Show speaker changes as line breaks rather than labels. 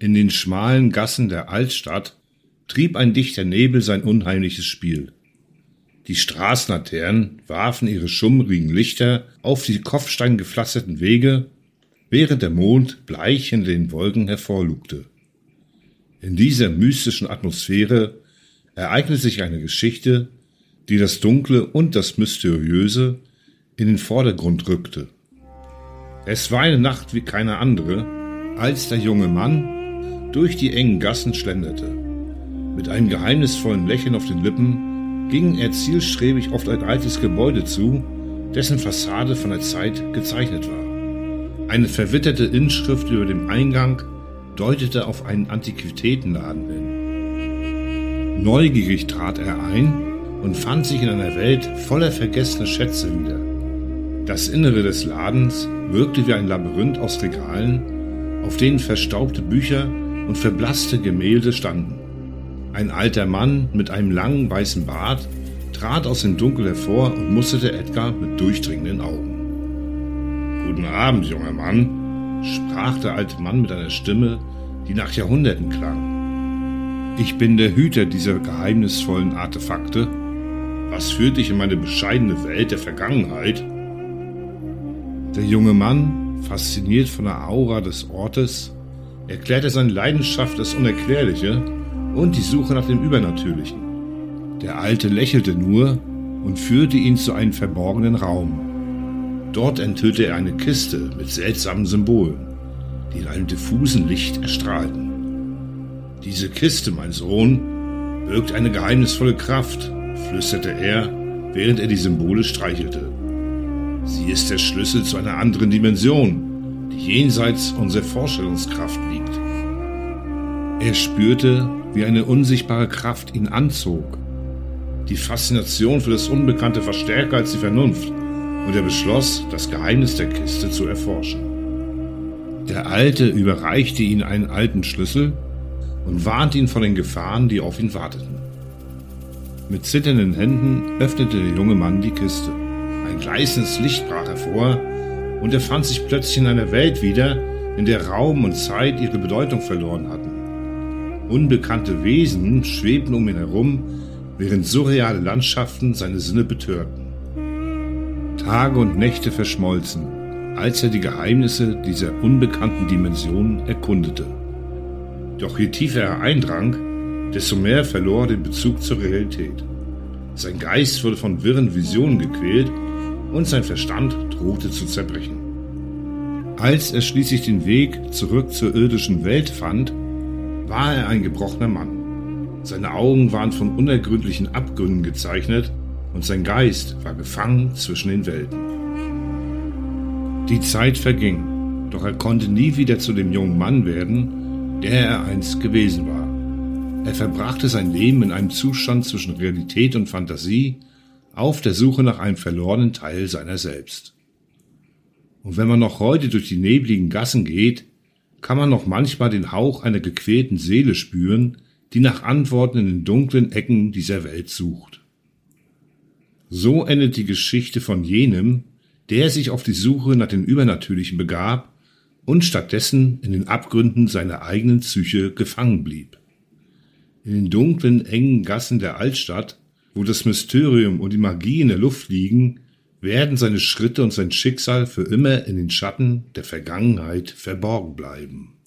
In den schmalen Gassen der Altstadt trieb ein dichter Nebel sein unheimliches Spiel. Die Straßenlaternen warfen ihre schummrigen Lichter auf die kopfsteingepflasterten Wege, während der Mond bleich in den Wolken hervorlugte. In dieser mystischen Atmosphäre ereignete sich eine Geschichte, die das Dunkle und das Mysteriöse in den Vordergrund rückte. Es war eine Nacht wie keine andere, als der junge Mann durch die engen Gassen schlenderte. Mit einem geheimnisvollen Lächeln auf den Lippen ging er zielstrebig auf ein altes Gebäude zu, dessen Fassade von der Zeit gezeichnet war. Eine verwitterte Inschrift über dem Eingang deutete auf einen Antiquitätenladen hin. Neugierig trat er ein und fand sich in einer Welt voller vergessener Schätze wieder. Das Innere des Ladens wirkte wie ein Labyrinth aus Regalen, auf denen verstaubte Bücher und verblasste Gemälde standen. Ein alter Mann mit einem langen weißen Bart trat aus dem Dunkel hervor und musterte Edgar mit durchdringenden Augen. Guten Abend, junger Mann, sprach der alte Mann mit einer Stimme, die nach Jahrhunderten klang. Ich bin der Hüter dieser geheimnisvollen Artefakte. Was führt dich in meine bescheidene Welt der Vergangenheit? Der junge Mann, fasziniert von der Aura des Ortes, erklärte seine Leidenschaft das Unerklärliche und die Suche nach dem Übernatürlichen. Der Alte lächelte nur und führte ihn zu einem verborgenen Raum. Dort enthüllte er eine Kiste mit seltsamen Symbolen, die in einem diffusen Licht erstrahlten. Diese Kiste, mein Sohn, birgt eine geheimnisvolle Kraft, flüsterte er, während er die Symbole streichelte. Sie ist der Schlüssel zu einer anderen Dimension, die jenseits unserer Vorstellungskraft liegt. Er spürte, wie eine unsichtbare Kraft ihn anzog. Die Faszination für das Unbekannte war stärker als die Vernunft, und er beschloss, das Geheimnis der Kiste zu erforschen. Der Alte überreichte ihm einen alten Schlüssel und warnte ihn vor den Gefahren, die auf ihn warteten. Mit zitternden Händen öffnete der junge Mann die Kiste. Ein gleißendes Licht brach hervor, und er fand sich plötzlich in einer Welt wieder, in der Raum und Zeit ihre Bedeutung verloren hatten. Unbekannte Wesen schwebten um ihn herum, während surreale Landschaften seine Sinne betörten. Tage und Nächte verschmolzen, als er die Geheimnisse dieser unbekannten Dimension erkundete. Doch je tiefer er eindrang, desto mehr verlor er den Bezug zur Realität. Sein Geist wurde von wirren Visionen gequält und sein Verstand drohte zu zerbrechen. Als er schließlich den Weg zurück zur irdischen Welt fand, war er ein gebrochener Mann. Seine Augen waren von unergründlichen Abgründen gezeichnet und sein Geist war gefangen zwischen den Welten. Die Zeit verging, doch er konnte nie wieder zu dem jungen Mann werden, der er einst gewesen war. Er verbrachte sein Leben in einem Zustand zwischen Realität und Fantasie, auf der Suche nach einem verlorenen Teil seiner selbst. Und wenn man noch heute durch die nebligen Gassen geht, kann man noch manchmal den Hauch einer gequälten Seele spüren, die nach Antworten in den dunklen Ecken dieser Welt sucht. So endet die Geschichte von jenem, der sich auf die Suche nach dem Übernatürlichen begab und stattdessen in den Abgründen seiner eigenen Psyche gefangen blieb. In den dunklen, engen Gassen der Altstadt wo das Mysterium und die Magie in der Luft liegen, werden seine Schritte und sein Schicksal für immer in den Schatten der Vergangenheit verborgen bleiben.